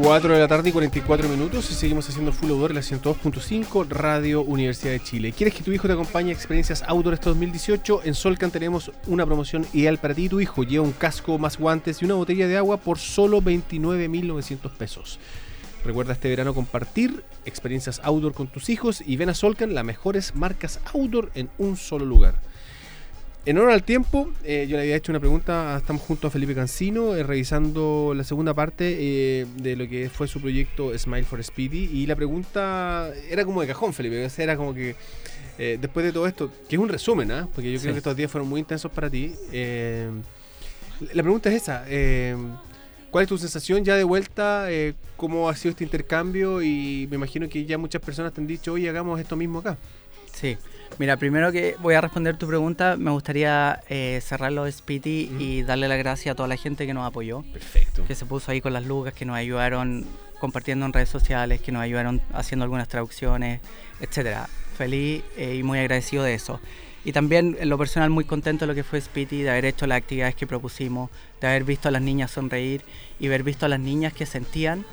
4 de la tarde y 44 minutos y seguimos haciendo Full Outdoor en la 102.5 Radio Universidad de Chile. ¿Quieres que tu hijo te acompañe a experiencias outdoor este 2018? En Solcan tenemos una promoción ideal para ti y tu hijo. Lleva un casco más guantes y una botella de agua por solo 29.900 pesos. Recuerda este verano compartir experiencias outdoor con tus hijos y ven a Solcan las mejores marcas outdoor en un solo lugar. En honor al tiempo, eh, yo le había hecho una pregunta, estamos junto a Felipe Cancino, eh, revisando la segunda parte eh, de lo que fue su proyecto Smile for Speedy, y la pregunta era como de cajón, Felipe, era como que eh, después de todo esto, que es un resumen, ¿ah? porque yo creo que estos días fueron muy intensos para ti, la pregunta es esa, ¿cuál es tu sensación ya de vuelta? ¿Cómo ha sido este intercambio? Y me imagino que ya muchas personas te han dicho, oye, hagamos esto mismo acá.
Sí. Mira, primero que voy a responder tu pregunta, me gustaría eh, cerrar lo de Spiti y darle las gracias a toda la gente que nos apoyó.
Perfecto.
Que se puso ahí con las lucas, que nos ayudaron compartiendo en redes sociales, que nos ayudaron haciendo algunas traducciones, etcétera. Feliz eh, y muy agradecido de eso. Y también en lo personal muy contento de lo que fue Spiti, de haber hecho las actividades que propusimos, de haber visto a las niñas sonreír y haber visto a las niñas que sentían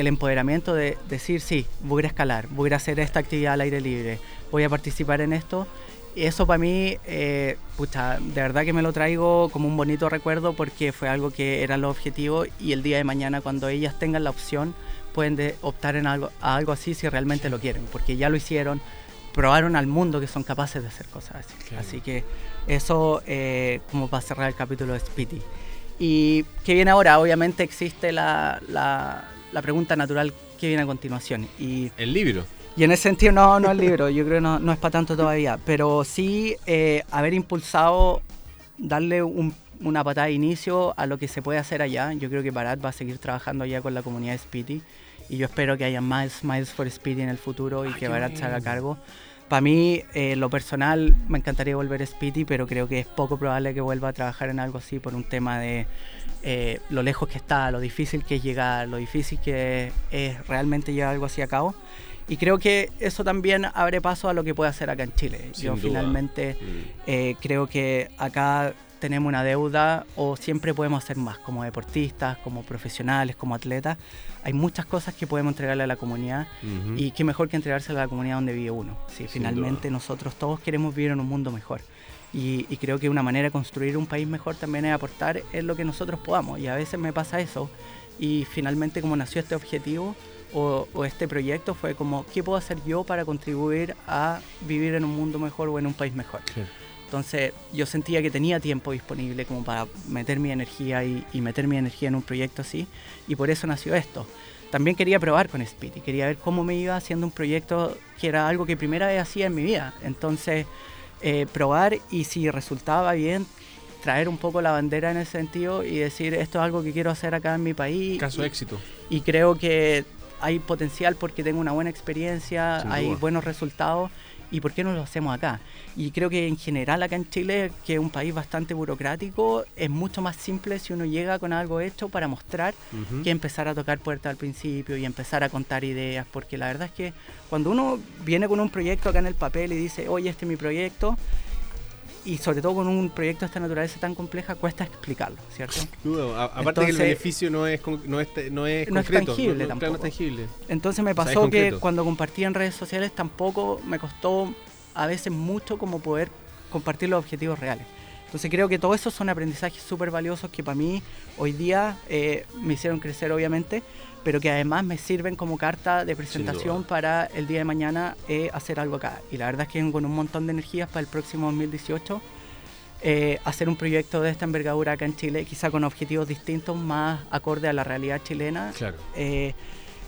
el empoderamiento de decir, sí, voy a escalar, voy a hacer esta actividad al aire libre, voy a participar en esto. Y eso para mí, eh, pucha, de verdad que me lo traigo como un bonito recuerdo porque fue algo que era los objetivos y el día de mañana cuando ellas tengan la opción pueden de- optar en algo, a algo así si realmente lo quieren, porque ya lo hicieron, probaron al mundo que son capaces de hacer cosas así.
Claro.
Así que eso eh, como para cerrar el capítulo de Spiti. ¿Y qué viene ahora? Obviamente existe la, la- la pregunta natural que viene a continuación. Y,
El libro.
y en ese sentido no, no el libro, yo creo que no, no es para tanto todavía, pero sí eh, haber impulsado, darle un- una patada de inicio a lo que se puede hacer allá. Yo creo que Barat va a seguir trabajando allá con la comunidad de Spiti y yo espero que haya más Smiles for Spiti en el futuro y que Barat se haga cargo. Para mí, eh, lo personal, me encantaría volver a Spiti, pero creo que es poco probable que vuelva a trabajar en algo así por un tema de eh, lo lejos que está, lo difícil que es llegar, lo difícil que es realmente llevar algo así a cabo. Y creo que eso también abre paso a lo que puede hacer acá en Chile.
Sin
Yo
duda.
finalmente
Mm.
eh, creo que acá tenemos una deuda o siempre podemos hacer más como deportistas, como profesionales, como atletas. Hay muchas cosas que podemos entregarle a la comunidad y qué mejor que entregársela a la comunidad donde vive uno. Sí,
Sin
finalmente nosotros todos queremos vivir en un mundo mejor. Y, y creo que una manera de construir un país mejor también es aportar en lo que nosotros podamos. Y a veces me pasa eso. Y finalmente como nació este objetivo o, o este proyecto fue como, ¿qué puedo hacer yo para contribuir a vivir en un mundo mejor o en un país mejor? Entonces yo sentía que tenía tiempo disponible como para meter mi energía y, y meter mi energía en un proyecto así y por eso nació esto. También quería probar con Spiti, quería ver cómo me iba haciendo un proyecto que era algo que primera vez hacía en mi vida. Entonces eh, probar y si resultaba bien, traer un poco la bandera en ese sentido y decir esto es algo que quiero hacer acá en mi país.
Caso
y-
éxito.
y creo que hay potencial porque tengo una buena experiencia,
Sin
hay
duda.
buenos resultados y por qué no lo hacemos acá. Y creo que en general acá en Chile, que es un país bastante burocrático, es mucho más simple si uno llega con algo hecho para mostrar que empezar a tocar puertas al principio y empezar a contar ideas, porque la verdad es que cuando uno viene con un proyecto acá en el papel y dice, oye, este es mi proyecto, y sobre todo con un proyecto de esta naturaleza tan compleja, cuesta explicarlo, ¿cierto?
Dudo, a- aparte que el
Entonces-
beneficio no es, no es, no es
no es
concreto.
tangible
no, no, no es
tampoco.
tangible.
Entonces me
O sea,
pasó que
concreto.
cuando compartía en redes sociales tampoco me costó a veces mucho como poder compartir los objetivos reales. Entonces creo que todos esos son aprendizajes súper valiosos que para mí hoy día eh, me hicieron crecer obviamente, pero que además me sirven como carta de presentación para el día de mañana eh, hacer algo acá. Y la verdad es que con un montón de energías para el próximo 2018 eh, hacer un proyecto de esta envergadura acá en Chile, quizá con objetivos distintos, más acorde a la realidad chilena,
Claro.
eh,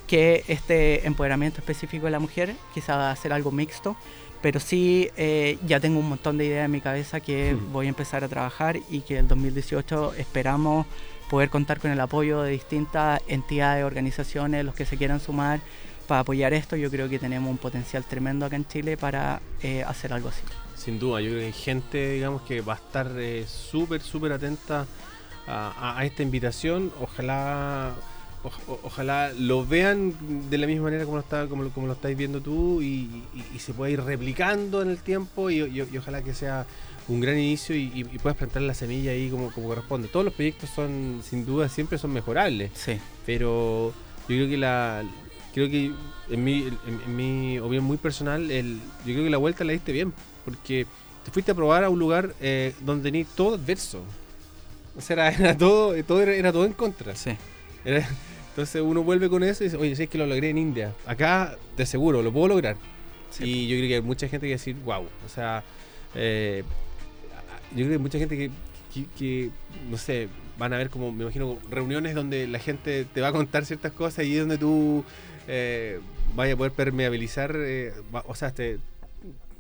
que este empoderamiento específico de la mujer, quizá hacer algo mixto, pero sí eh, ya tengo un montón de ideas en mi cabeza que
Hmm.
voy a empezar a trabajar y que el 2018 esperamos poder contar con el apoyo de distintas entidades, organizaciones, los que se quieran sumar para apoyar esto. Yo creo que tenemos un potencial tremendo acá en Chile para eh, hacer algo así.
Sin duda, yo creo que hay gente, digamos, que va a estar eh, súper, súper atenta a, esta invitación. Ojalá ojalá lo vean de la misma manera como lo, está, como lo, estáis viendo tú y, se pueda ir replicando en el tiempo y ojalá que sea un gran inicio y, y- y puedas plantar la semilla ahí como, como corresponde. Todos los proyectos son, sin duda, siempre son mejorables.
Sí.
Pero yo creo que la creo que en mi, en, en mi opinión muy personal, el, yo creo que la vuelta la diste bien, porque te fuiste a probar a un lugar eh, donde tenías todo adverso. O sea, era, era todo, todo era, era todo en contra.
Sí.
Era- entonces uno vuelve con eso y dice, oye, si es que lo logré en India, acá te aseguro, lo puedo lograr. y yo creo que hay mucha gente que decir, wow, o sea, eh, yo creo que mucha gente que, que- no sé, van a ver como, me imagino, reuniones donde la gente te va a contar ciertas cosas y es donde tú eh, vaya a poder permeabilizar, eh, o sea, te,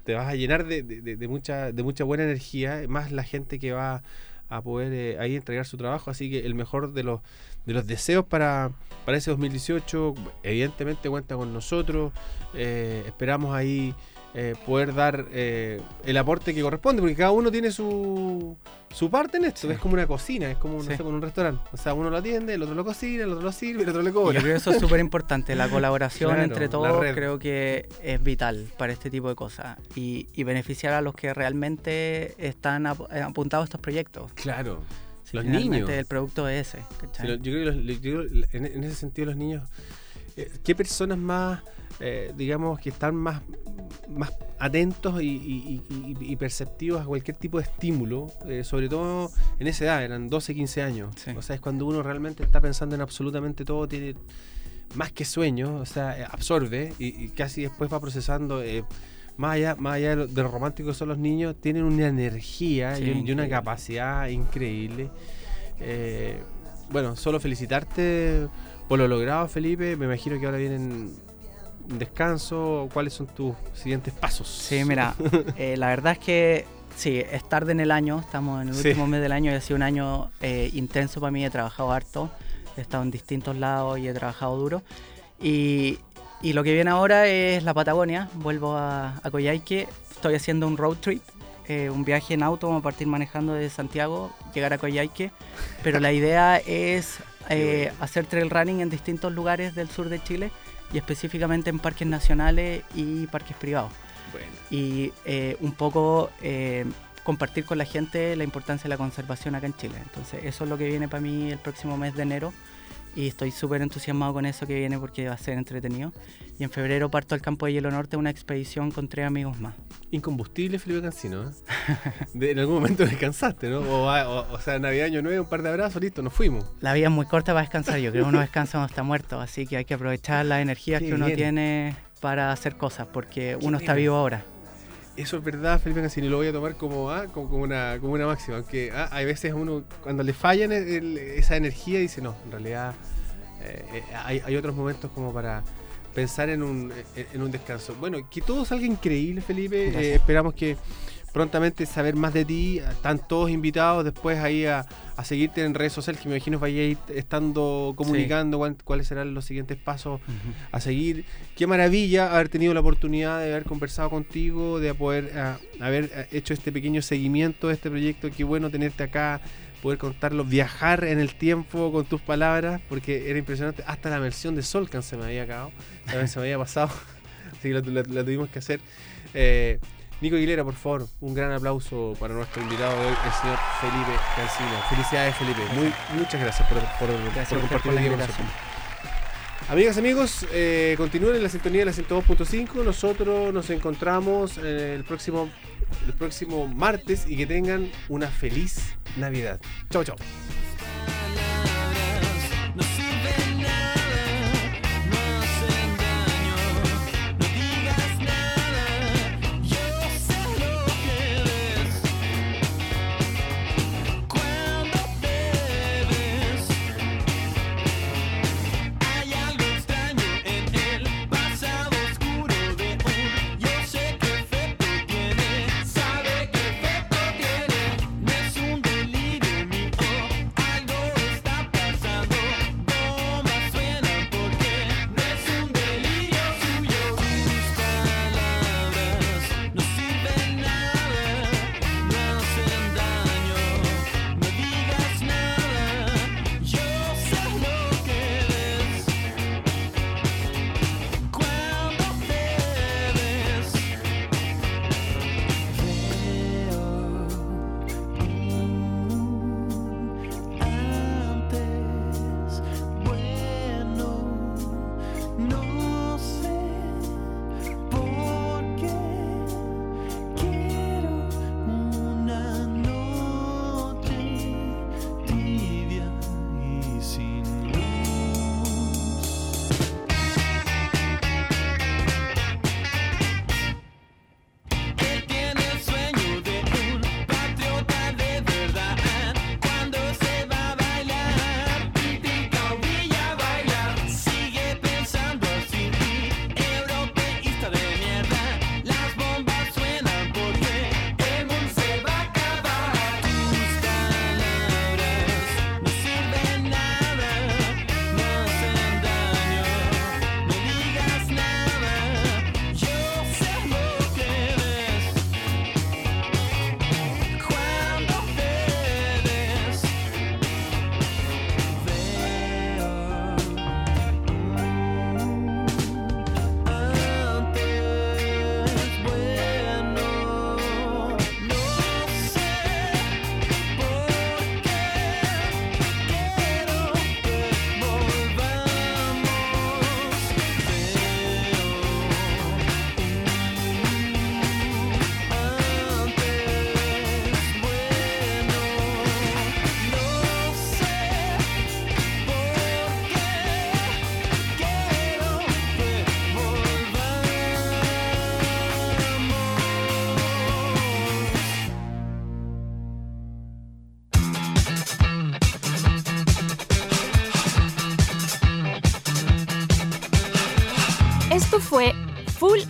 te vas a llenar de, de- de- de mucha, de mucha buena energía, más la gente que va a poder eh, ahí entregar su trabajo, así que el mejor de los de los deseos para, para ese 2018. Evidentemente cuenta con nosotros. eh, esperamos ahí eh, poder dar eh, el aporte que corresponde, porque cada uno tiene su, su parte en esto. Es como una cocina, es como, no
Sí.
sé, como un restaurante. O sea, uno lo atiende, el otro lo cocina, el otro lo sirve, el otro le
Y
cobra.
yo creo que eso es súper importante, la colaboración
Claro,
entre todos creo que es vital para este tipo de cosas y, y beneficiar a los que realmente están ap- eh, apuntados a estos proyectos.
Claro,
Sí,
los niños.
El producto es ese.
Sí, lo- yo creo que los- yo creo en, en ese sentido los niños, ¿qué personas más, eh, digamos, que están más, más atentos y, y- y- y- y perceptivos a cualquier tipo de estímulo, eh, sobre todo en esa edad, eran 12, 15 años? O sea, es cuando uno realmente está pensando en absolutamente todo, tiene más que sueños, o sea, eh, absorbe y, casi después va procesando. eh, más allá, más allá de lo, de lo romántico que son los niños, tienen una energía
Sí,
y, un- y una capacidad increíble. Eh, bueno, solo felicitarte por lo logrado, Felipe. Me imagino que ahora vienen un descanso. ¿Cuáles son tus siguientes pasos?
Sí, mira, eh, la verdad es que sí, es tarde en el año, estamos en el
Sí.
último mes del año y ha sido un año eh, intenso para mí, he trabajado harto, he estado en distintos lados y he trabajado duro. Y, y lo que viene ahora es la Patagonia, vuelvo a, a Coyhaique, estoy haciendo un road trip, eh, un viaje en auto, vamos a partir manejando desde Santiago, llegar a Coyhaique, pero la idea es eh, hacer trail running en distintos lugares del sur de Chile y específicamente en parques nacionales y parques privados y eh, un poco eh, compartir con la gente la importancia de la conservación acá en Chile. Entonces eso es lo que viene para mí el próximo mes de enero y estoy súper entusiasmado con eso que viene porque va a ser entretenido. Y en febrero parto al campo de Hielo Norte, una expedición con tres amigos más.
Incombustible, Felipe Cancino. ¿eh? De- en algún momento descansaste, ¿no? O, o- o sea, Navidad, Año Nuevo, un par de abrazos, listo, nos fuimos.
La vida es muy corta para descansar, yo creo que uno descansa cuando está muerto, así que hay que aprovechar las energías
Qué
que uno
bien.
tiene para hacer cosas, porque
Qué
uno está vivo ahora.
Eso es verdad, Felipe Cancino, y lo voy a tomar como, ah, como, como una, como una máxima. Aunque ah, hay veces uno, cuando le fallan el- el- esa energía, dice, no, en realidad eh, eh, hay, hay otros momentos como para pensar en un, en, un descanso. Bueno, que todo salga increíble, Felipe. Eh, esperamos que prontamente saber más de ti. Están todos invitados después ahí a, a seguirte en redes sociales, que me imagino ir estando comunicando cuáles serán los siguientes pasos a seguir. Qué maravilla haber tenido la oportunidad de haber conversado contigo, de poder ah, haber ah, hecho este pequeño seguimiento de este proyecto. Qué bueno tenerte acá, poder contarlo, viajar en el tiempo con tus palabras, porque era impresionante. Hasta la versión de Solcan se me había acabado, se me había pasado, así que la, la- la tuvimos que hacer. Eh, Nico Aguilera, por favor, un gran aplauso para nuestro invitado de hoy, el señor Felipe Cancino. Felicidades, Felipe. Muy, muchas gracias por, por- por
a ustedes
compartir
por la invitación.
nosotros. Amigas, amigos, eh, continúen en la sintonía de la 102.5. Nosotros nos encontramos eh, el próximo, el próximo martes y que tengan una feliz Navidad. Chao, chao.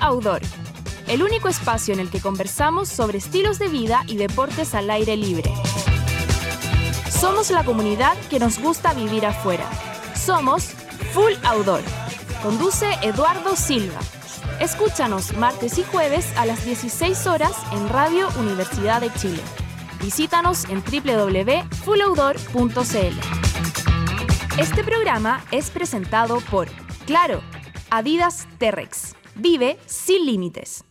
Outdoor, el único espacio en el que conversamos sobre estilos de vida y deportes al aire libre. Somos la comunidad que nos gusta vivir afuera. Somos Full Outdoor. Conduce Eduardo Silva. Escúchanos martes y jueves a las 16 horas en Radio Universidad de Chile. Visítanos en www.fulloutdoor.cl. Este programa es presentado por Claro, Adidas T-Rex. Vive sin límites.